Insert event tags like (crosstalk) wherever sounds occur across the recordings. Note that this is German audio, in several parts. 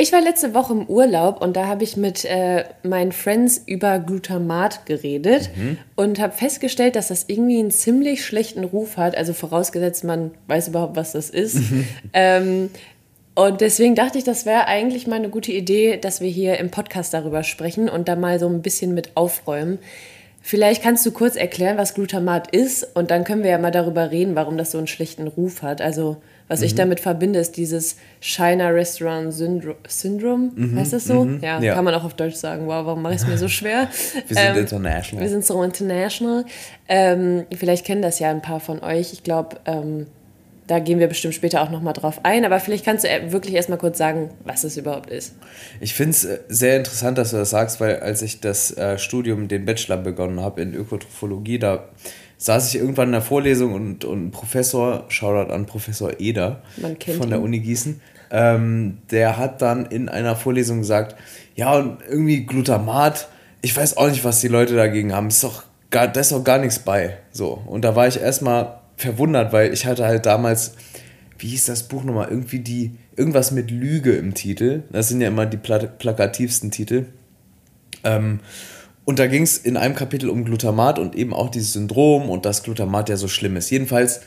Ich war letzte Woche im Urlaub und da habe ich mit äh, meinen Friends über Glutamat geredet mhm. und habe festgestellt, dass das irgendwie einen ziemlich schlechten Ruf hat. Also vorausgesetzt, man weiß überhaupt, was das ist. Mhm. Ähm, und deswegen dachte ich, das wäre eigentlich mal eine gute Idee, dass wir hier im Podcast darüber sprechen und da mal so ein bisschen mit aufräumen. Vielleicht kannst du kurz erklären, was Glutamat ist und dann können wir ja mal darüber reden, warum das so einen schlechten Ruf hat. Also was mhm. ich damit verbinde, ist dieses China Restaurant Syndro Syndrome. Mhm. Heißt das so? Mhm. Ja, ja, kann man auch auf Deutsch sagen. Wow, warum mache ich es mir so (laughs) schwer? wir sind ähm, international. Wir sind so international. Ähm, vielleicht kennen das ja ein paar von euch. Ich glaube, ähm, da gehen wir bestimmt später auch nochmal drauf ein. Aber vielleicht kannst du äh, wirklich erstmal kurz sagen, was es überhaupt ist. Ich finde es äh, sehr interessant, dass du das sagst, weil als ich das äh, Studium, den Bachelor begonnen habe in Ökotrophologie, da saß ich irgendwann in der Vorlesung und, und ein Professor, Shoutout an Professor Eder von ihn. der Uni Gießen, ähm, der hat dann in einer Vorlesung gesagt, ja, und irgendwie Glutamat, ich weiß auch nicht, was die Leute dagegen haben. Ist doch gar, da ist doch gar nichts bei. So. Und da war ich erstmal verwundert, weil ich hatte halt damals, wie hieß das Buch nochmal, irgendwie die, irgendwas mit Lüge im Titel. Das sind ja immer die plakativsten Titel. Ähm, und da ging es in einem Kapitel um Glutamat und eben auch dieses Syndrom und dass Glutamat ja so schlimm ist. Jedenfalls,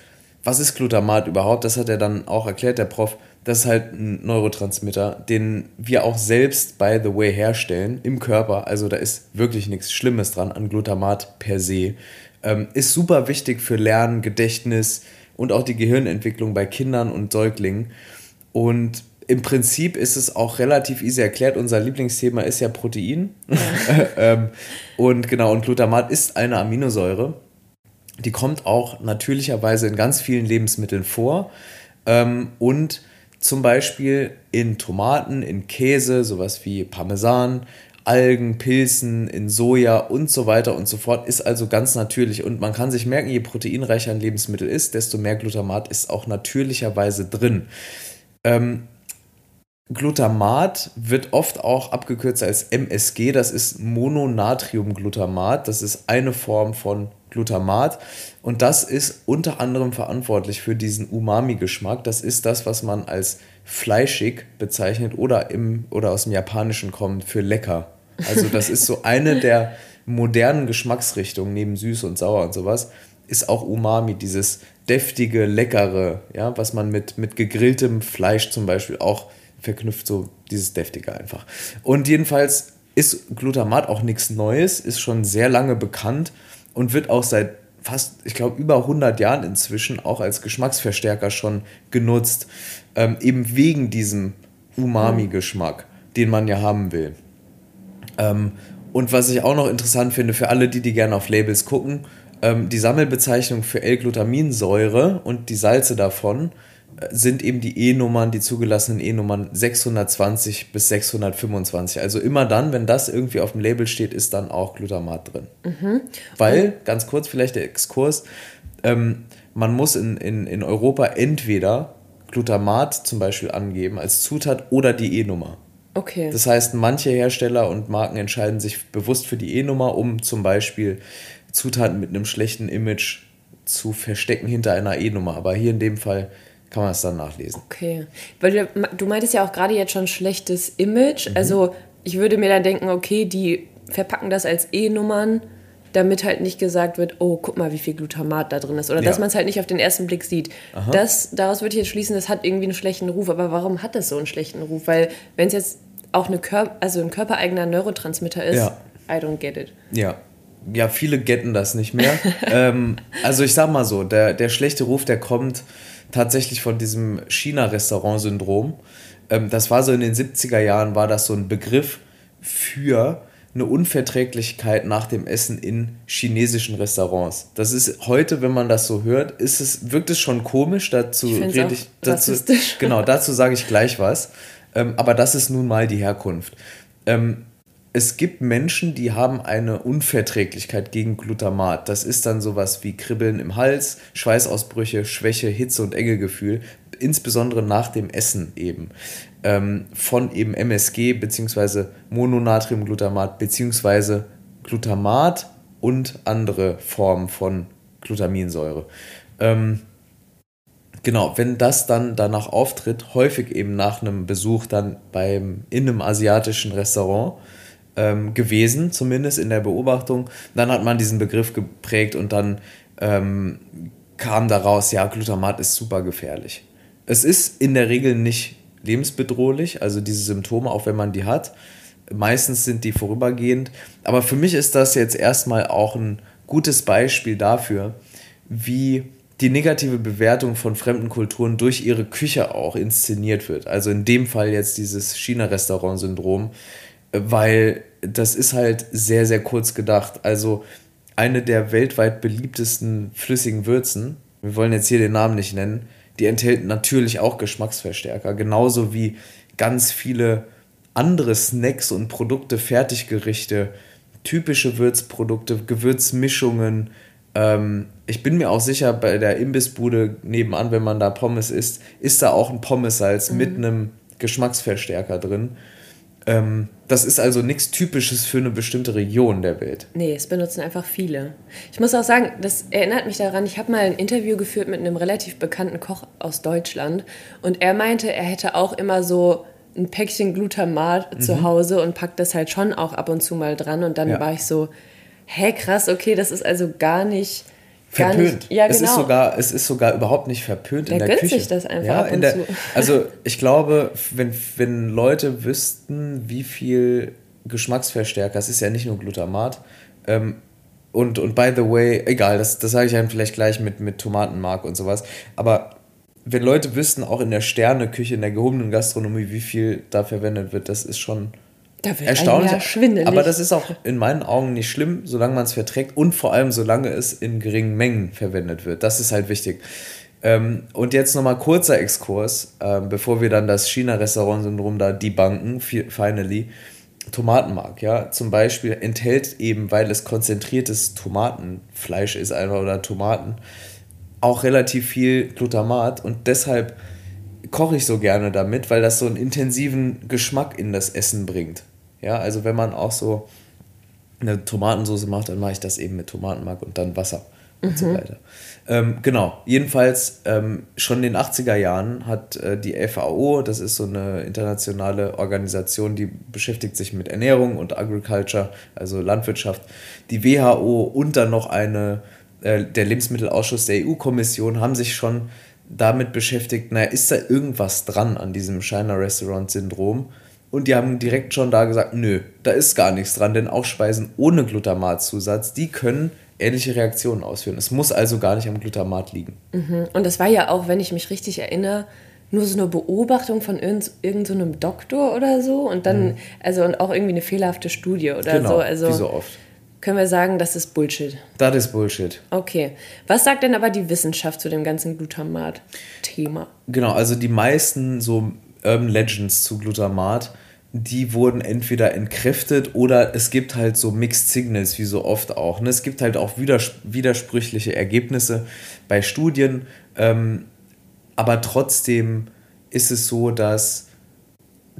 was ist Glutamat überhaupt? Das hat er dann auch erklärt, der Prof. Das ist halt ein Neurotransmitter, den wir auch selbst, by the way, herstellen im Körper. Also da ist wirklich nichts Schlimmes dran an Glutamat per se. Ähm, ist super wichtig für Lernen, Gedächtnis und auch die Gehirnentwicklung bei Kindern und Säuglingen. Und im Prinzip ist es auch relativ easy erklärt. Unser Lieblingsthema ist ja Protein. (laughs) ähm, und genau, und Glutamat ist eine Aminosäure. Die kommt auch natürlicherweise in ganz vielen Lebensmitteln vor. Ähm, und zum Beispiel in Tomaten, in Käse, sowas wie Parmesan, Algen, Pilzen, in Soja und so weiter und so fort, ist also ganz natürlich. Und man kann sich merken, je proteinreicher ein Lebensmittel ist, desto mehr Glutamat ist auch natürlicherweise drin. Ähm, Glutamat wird oft auch abgekürzt als MSG, das ist Mononatriumglutamat, das ist eine Form von Glutamat und das ist unter anderem verantwortlich für diesen Umami-Geschmack. Das ist das, was man als fleischig bezeichnet oder, im, oder aus dem Japanischen kommt für lecker. Also das ist so eine der modernen Geschmacksrichtungen neben süß und sauer und sowas, ist auch Umami, dieses deftige, leckere, ja, was man mit, mit gegrilltem Fleisch zum Beispiel auch verknüpft, so dieses deftige einfach. Und jedenfalls ist Glutamat auch nichts Neues, ist schon sehr lange bekannt und wird auch seit fast, ich glaube, über 100 Jahren inzwischen auch als Geschmacksverstärker schon genutzt, ähm, eben wegen diesem Umami-Geschmack, den man ja haben will. Ähm, und was ich auch noch interessant finde, für alle, die, die gerne auf Labels gucken, ähm, die Sammelbezeichnung für L-Glutaminsäure und die Salze davon sind eben die E-Nummern, die zugelassenen E-Nummern 620 bis 625. Also immer dann, wenn das irgendwie auf dem Label steht, ist dann auch Glutamat drin. Mhm. Weil, ganz kurz vielleicht der Exkurs, ähm, man muss in, in, in Europa entweder Glutamat zum Beispiel angeben als Zutat oder die E-Nummer. Okay. Das heißt, manche Hersteller und Marken entscheiden sich bewusst für die E-Nummer, um zum Beispiel Zutaten mit einem schlechten Image zu verstecken hinter einer E-Nummer. Aber hier in dem Fall kann man es dann nachlesen. Okay. Weil du, du meintest ja auch gerade jetzt schon schlechtes Image. Mhm. Also ich würde mir dann denken, okay, die verpacken das als E-Nummern, damit halt nicht gesagt wird, oh, guck mal, wie viel Glutamat da drin ist. Oder ja. dass man es halt nicht auf den ersten Blick sieht. Das, daraus würde ich jetzt schließen, das hat irgendwie einen schlechten Ruf. Aber warum hat das so einen schlechten Ruf? Weil wenn es jetzt auch eine Kör also ein körpereigener Neurotransmitter ist, ja. I don't get it. Ja. Ja, viele getten das nicht mehr. (laughs) ähm, also ich sag mal so, der, der schlechte Ruf, der kommt tatsächlich von diesem China-Restaurant-Syndrom. Ähm, das war so in den 70er Jahren, war das so ein Begriff für eine Unverträglichkeit nach dem Essen in chinesischen Restaurants. Das ist heute, wenn man das so hört, ist es, wirkt es schon komisch. Dazu ich rede ich dazu, genau, dazu sage ich gleich was. Ähm, aber das ist nun mal die Herkunft. Ähm, es gibt Menschen, die haben eine Unverträglichkeit gegen Glutamat. Das ist dann sowas wie Kribbeln im Hals, Schweißausbrüche, Schwäche, Hitze und Engegefühl, insbesondere nach dem Essen eben. Ähm, von eben MSG bzw. Mononatriumglutamat bzw. Glutamat und andere Formen von Glutaminsäure. Ähm, genau, wenn das dann danach auftritt, häufig eben nach einem Besuch dann beim, in einem asiatischen Restaurant, ähm, gewesen, zumindest in der Beobachtung. Dann hat man diesen Begriff geprägt und dann ähm, kam daraus, ja, Glutamat ist super gefährlich. Es ist in der Regel nicht lebensbedrohlich, also diese Symptome, auch wenn man die hat. Meistens sind die vorübergehend. Aber für mich ist das jetzt erstmal auch ein gutes Beispiel dafür, wie die negative Bewertung von fremden Kulturen durch ihre Küche auch inszeniert wird. Also in dem Fall jetzt dieses China-Restaurant-Syndrom, weil das ist halt sehr, sehr kurz gedacht. Also eine der weltweit beliebtesten flüssigen Würzen, wir wollen jetzt hier den Namen nicht nennen, die enthält natürlich auch Geschmacksverstärker, genauso wie ganz viele andere Snacks und Produkte, Fertiggerichte, typische Würzprodukte, Gewürzmischungen. Ähm, ich bin mir auch sicher, bei der Imbissbude nebenan, wenn man da Pommes isst, ist da auch ein Pommessalz mhm. mit einem Geschmacksverstärker drin. Ähm, das ist also nichts Typisches für eine bestimmte Region der Welt. Nee, es benutzen einfach viele. Ich muss auch sagen, das erinnert mich daran, ich habe mal ein Interview geführt mit einem relativ bekannten Koch aus Deutschland und er meinte, er hätte auch immer so ein Päckchen Glutamat mhm. zu Hause und packt das halt schon auch ab und zu mal dran und dann ja. war ich so, hä, krass, okay, das ist also gar nicht verpönt. Ja, genau. es, ist genau. sogar, es ist sogar überhaupt nicht verpönt der in der gönnt Küche. sich das einfach ja, ab und der, zu. (laughs) Also ich glaube, wenn, wenn Leute wüssten, wie viel Geschmacksverstärker, es ist ja nicht nur Glutamat, ähm, und, und by the way, egal, das, das sage ich einem vielleicht gleich mit, mit Tomatenmark und sowas, aber wenn Leute wüssten, auch in der Sterneküche, in der gehobenen Gastronomie, wie viel da verwendet wird, das ist schon da wird Erstaunlich. Ja. Aber das ist auch in meinen Augen nicht schlimm, solange man es verträgt und vor allem solange es in geringen Mengen verwendet wird. Das ist halt wichtig. Ähm, und jetzt nochmal kurzer Exkurs, ähm, bevor wir dann das China-Restaurant-Syndrom da debunken, finally. Tomatenmark, ja, zum Beispiel enthält eben, weil es konzentriertes Tomatenfleisch ist einfach oder Tomaten, auch relativ viel Glutamat und deshalb koche ich so gerne damit, weil das so einen intensiven Geschmack in das Essen bringt. Ja, also wenn man auch so eine Tomatensauce macht, dann mache ich das eben mit Tomatenmark und dann Wasser mhm. und so mhm. weiter. Ähm, genau, jedenfalls ähm, schon in den 80er Jahren hat äh, die FAO, das ist so eine internationale Organisation, die beschäftigt sich mit Ernährung und Agriculture, also Landwirtschaft, die WHO und dann noch eine, äh, der Lebensmittelausschuss der EU-Kommission haben sich schon damit beschäftigt, naja, ist da irgendwas dran an diesem China Restaurant Syndrom? Und die haben direkt schon da gesagt, nö, da ist gar nichts dran, denn auch Speisen ohne Glutamatzusatz, die können ähnliche Reaktionen ausführen. Es muss also gar nicht am Glutamat liegen. Mhm. Und das war ja auch, wenn ich mich richtig erinnere, nur so eine Beobachtung von irgendeinem so Doktor oder so und dann, mhm. also und auch irgendwie eine fehlerhafte Studie oder genau, so. Also wie so oft. Können wir sagen, das ist Bullshit? Das ist Bullshit. Okay. Was sagt denn aber die Wissenschaft zu dem ganzen Glutamat-Thema? Genau, also die meisten so Urban Legends zu Glutamat, die wurden entweder entkräftet oder es gibt halt so Mixed Signals, wie so oft auch. Ne? Es gibt halt auch widersprüchliche Ergebnisse bei Studien, ähm, aber trotzdem ist es so, dass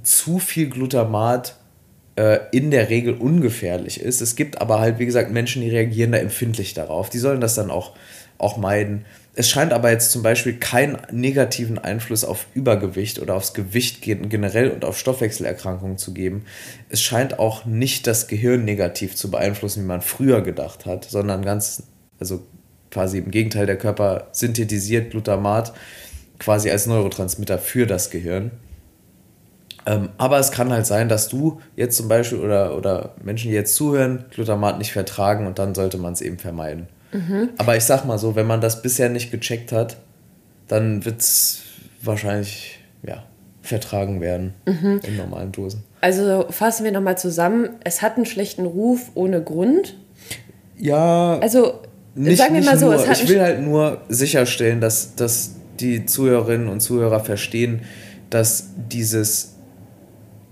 zu viel Glutamat äh, in der Regel ungefährlich ist. Es gibt aber halt, wie gesagt, Menschen, die reagieren da empfindlich darauf. Die sollen das dann auch, auch meiden. Es scheint aber jetzt zum Beispiel keinen negativen Einfluss auf Übergewicht oder aufs Gewicht generell und auf Stoffwechselerkrankungen zu geben. Es scheint auch nicht das Gehirn negativ zu beeinflussen, wie man früher gedacht hat, sondern ganz, also quasi im Gegenteil, der Körper synthetisiert Glutamat quasi als Neurotransmitter für das Gehirn. Ähm, aber es kann halt sein, dass du jetzt zum Beispiel oder, oder Menschen, die jetzt zuhören, Glutamat nicht vertragen und dann sollte man es eben vermeiden. Mhm. Aber ich sag mal so, wenn man das bisher nicht gecheckt hat, dann wird es wahrscheinlich ja, vertragen werden mhm. in normalen Dosen. Also fassen wir nochmal zusammen. Es hat einen schlechten Ruf ohne Grund. Ja. Also nicht, sagen wir mal so. Nur, ich will halt nur sicherstellen, dass, dass die Zuhörerinnen und Zuhörer verstehen, dass dieses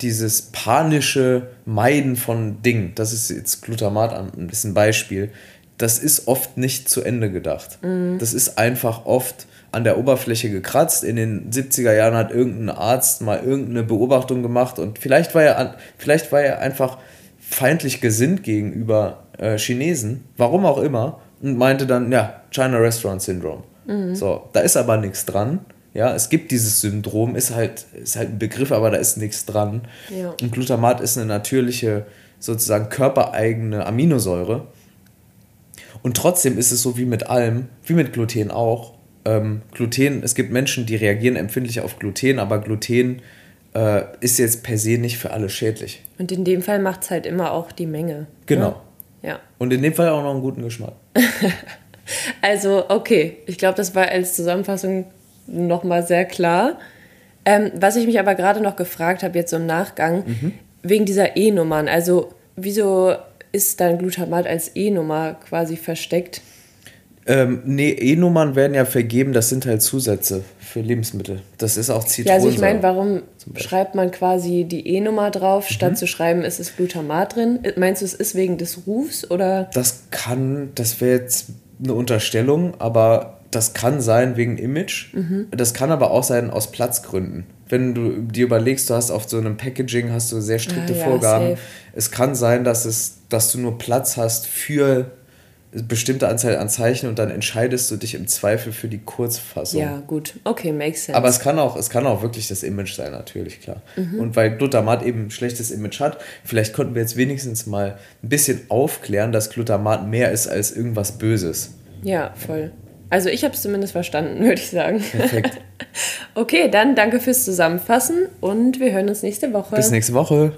dieses panische Meiden von Dingen, das ist jetzt Glutamat ein Beispiel, das ist oft nicht zu Ende gedacht. Mhm. Das ist einfach oft an der Oberfläche gekratzt. In den 70er Jahren hat irgendein Arzt mal irgendeine Beobachtung gemacht und vielleicht war er, vielleicht war er einfach feindlich gesinnt gegenüber äh, Chinesen, warum auch immer, und meinte dann, ja, China Restaurant Syndrome. Mhm. So, da ist aber nichts dran. Ja, es gibt dieses Syndrom, ist halt, ist halt ein Begriff, aber da ist nichts dran. Ja. Und Glutamat ist eine natürliche, sozusagen körpereigene Aminosäure. Und trotzdem ist es so wie mit allem, wie mit Gluten auch. Ähm, Gluten, es gibt Menschen, die reagieren empfindlich auf Gluten, aber Gluten äh, ist jetzt per se nicht für alle schädlich. Und in dem Fall macht es halt immer auch die Menge. Genau. Ne? Ja. Und in dem Fall auch noch einen guten Geschmack. (laughs) also, okay. Ich glaube, das war als Zusammenfassung nochmal sehr klar. Ähm, was ich mich aber gerade noch gefragt habe, jetzt so im Nachgang, mhm. wegen dieser E-Nummern. Also, wieso ist dein Glutamat als E-Nummer quasi versteckt? Ähm, nee, E-Nummern werden ja vergeben, das sind halt Zusätze für Lebensmittel. Das ist auch Zitronensäure. Ja, also ich meine, warum schreibt man quasi die E-Nummer drauf, mhm. statt zu schreiben, ist es Glutamat drin? Meinst du, es ist wegen des Rufs oder? Das kann, das wäre jetzt eine Unterstellung, aber das kann sein wegen Image. Mhm. Das kann aber auch sein aus Platzgründen. Wenn du dir überlegst, du hast auf so einem Packaging hast du sehr strikte ah, ja, Vorgaben. Safe. Es kann sein, dass es, dass du nur Platz hast für bestimmte Anzahl an Zeichen und dann entscheidest du dich im Zweifel für die Kurzfassung. Ja, gut. Okay, makes sense. Aber es kann auch, es kann auch wirklich das Image sein, natürlich, klar. Mhm. Und weil Glutamat eben ein schlechtes Image hat, vielleicht konnten wir jetzt wenigstens mal ein bisschen aufklären, dass Glutamat mehr ist als irgendwas Böses. Ja, voll. Also ich habe es zumindest verstanden, (laughs) würde ich sagen. Perfekt. (laughs) okay, dann danke fürs Zusammenfassen und wir hören uns nächste Woche. Bis nächste Woche.